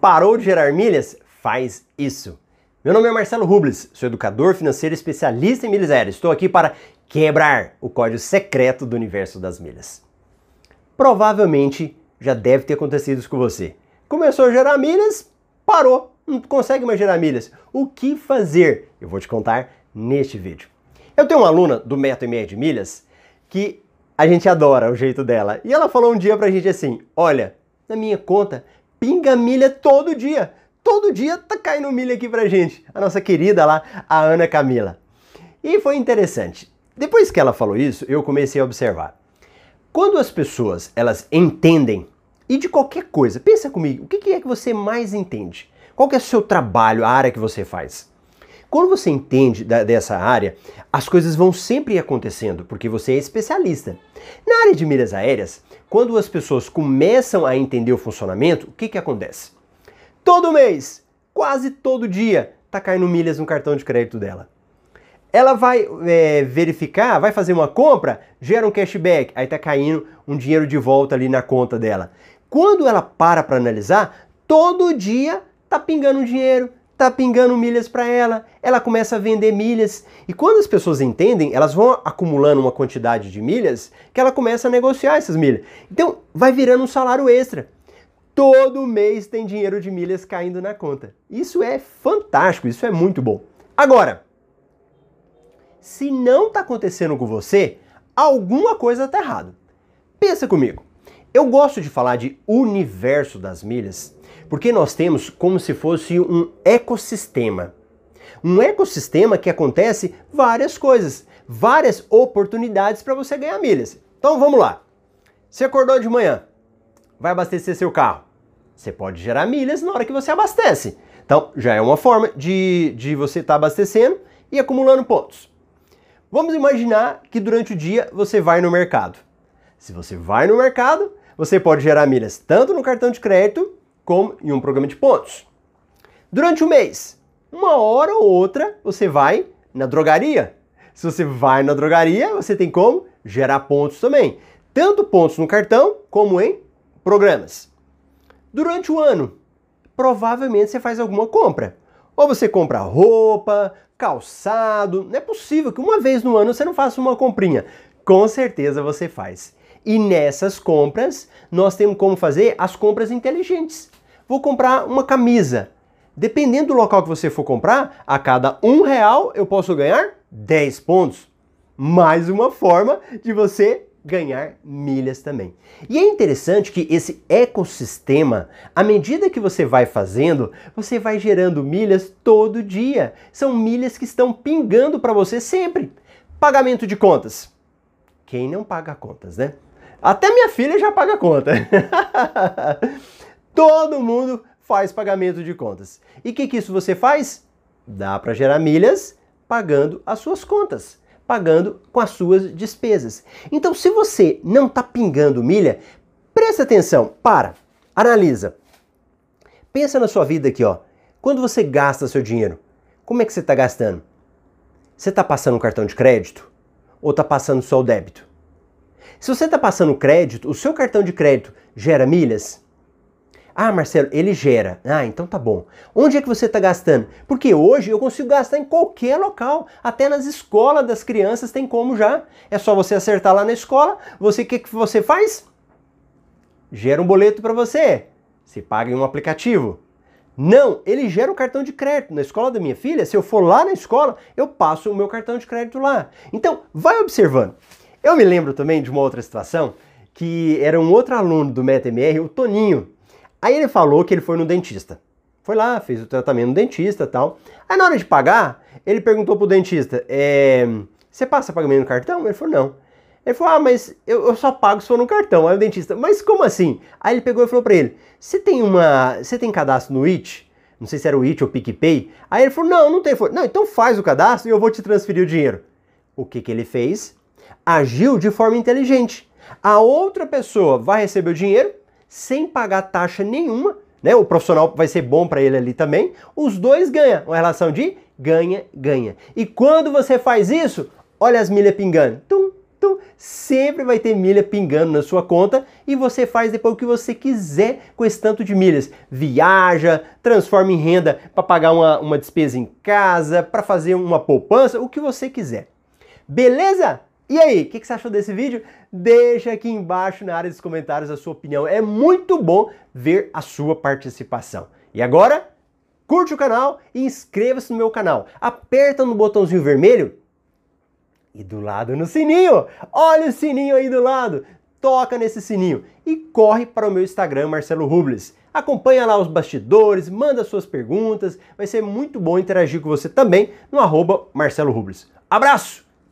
Parou de gerar milhas? Faz isso. Meu nome é Marcelo Rubles, sou educador financeiro especialista em milhas aéreas. Estou aqui para quebrar o código secreto do universo das milhas. Provavelmente já deve ter acontecido isso com você. Começou a gerar milhas, parou, não consegue mais gerar milhas. O que fazer? Eu vou te contar neste vídeo. Eu tenho uma aluna do Método MR de Milhas que a gente adora o jeito dela. E ela falou um dia pra gente assim: olha, na minha conta pinga milha todo dia. Todo dia tá caindo milha aqui pra gente. A nossa querida lá, a Ana Camila. E foi interessante. Depois que ela falou isso, eu comecei a observar. Quando as pessoas elas entendem e de qualquer coisa, pensa comigo, o que é que você mais entende? Qual é o seu trabalho, a área que você faz? Quando você entende da, dessa área, as coisas vão sempre acontecendo, porque você é especialista. Na área de milhas aéreas, quando as pessoas começam a entender o funcionamento, o que, que acontece? Todo mês, quase todo dia, tá caindo milhas no cartão de crédito dela. Ela vai é, verificar, vai fazer uma compra, gera um cashback, aí tá caindo um dinheiro de volta ali na conta dela. Quando ela para para analisar, todo dia tá pingando dinheiro, tá pingando milhas para ela, ela começa a vender milhas. E quando as pessoas entendem, elas vão acumulando uma quantidade de milhas que ela começa a negociar essas milhas. Então, vai virando um salário extra. Todo mês tem dinheiro de milhas caindo na conta. Isso é fantástico, isso é muito bom. Agora, se não está acontecendo com você, alguma coisa está errada. Pensa comigo. Eu gosto de falar de universo das milhas porque nós temos como se fosse um ecossistema. Um ecossistema que acontece várias coisas, várias oportunidades para você ganhar milhas. Então vamos lá. Você acordou de manhã, vai abastecer seu carro. Você pode gerar milhas na hora que você abastece. Então já é uma forma de, de você estar tá abastecendo e acumulando pontos. Vamos imaginar que durante o dia você vai no mercado. Se você vai no mercado, você pode gerar milhas tanto no cartão de crédito como em um programa de pontos. Durante o mês, uma hora ou outra, você vai na drogaria. Se você vai na drogaria, você tem como gerar pontos também. Tanto pontos no cartão como em programas. Durante o ano, provavelmente você faz alguma compra. Ou você compra roupa, calçado. Não é possível que uma vez no ano você não faça uma comprinha. Com certeza você faz. E nessas compras, nós temos como fazer as compras inteligentes vou comprar uma camisa. Dependendo do local que você for comprar, a cada um real eu posso ganhar 10 pontos. Mais uma forma de você ganhar milhas também. E é interessante que esse ecossistema, à medida que você vai fazendo, você vai gerando milhas todo dia. São milhas que estão pingando para você sempre. Pagamento de contas. Quem não paga contas, né? Até minha filha já paga conta. Todo mundo faz pagamento de contas. E o que, que isso você faz? Dá para gerar milhas pagando as suas contas, pagando com as suas despesas. Então, se você não está pingando milha, presta atenção, para, analisa. Pensa na sua vida aqui, ó. Quando você gasta seu dinheiro, como é que você está gastando? Você está passando um cartão de crédito ou está passando só o débito? Se você está passando crédito, o seu cartão de crédito gera milhas? Ah, Marcelo, ele gera. Ah, então tá bom. Onde é que você está gastando? Porque hoje eu consigo gastar em qualquer local, até nas escolas das crianças tem como já. É só você acertar lá na escola. Você o que, que você faz? Gera um boleto para você. Você paga em um aplicativo. Não, ele gera um cartão de crédito. Na escola da minha filha, se eu for lá na escola, eu passo o meu cartão de crédito lá. Então, vai observando. Eu me lembro também de uma outra situação que era um outro aluno do MetaMR, o Toninho. Aí ele falou que ele foi no dentista. Foi lá, fez o tratamento no dentista tal. Aí na hora de pagar, ele perguntou pro dentista: é, Você passa pagamento no cartão? Ele falou: Não. Ele falou: Ah, mas eu, eu, só pago se for no cartão. Aí o dentista: Mas como assim? Aí ele pegou e falou pra ele: Você tem uma. Você tem cadastro no IT? Não sei se era o IT ou o PicPay. Aí ele falou: Não, não tem. Não, então faz o cadastro e eu vou te transferir o dinheiro. O que, que ele fez? Agiu de forma inteligente. A outra pessoa vai receber o dinheiro sem pagar taxa nenhuma, né? O profissional vai ser bom para ele ali também. Os dois ganham, uma relação de ganha, ganha. E quando você faz isso, olha as milhas pingando. Tum, Então, sempre vai ter milha pingando na sua conta e você faz depois o que você quiser com esse tanto de milhas. Viaja, transforma em renda para pagar uma, uma despesa em casa, para fazer uma poupança, o que você quiser. Beleza? E aí, o que, que, você achou desse vídeo? Deixa aqui embaixo na área dos comentários a sua opinião. É muito bom ver a sua participação. E agora, curte o canal e inscreva-se no meu canal. Aperta no botãozinho vermelho e do lado no sininho. Olha o sininho aí do lado. Toca nesse sininho e corre para o meu Instagram, Marcelo Rubles. Acompanha lá os bastidores, manda suas perguntas. Vai ser muito bom interagir com você também no arroba Marcelo Rubles. Abraço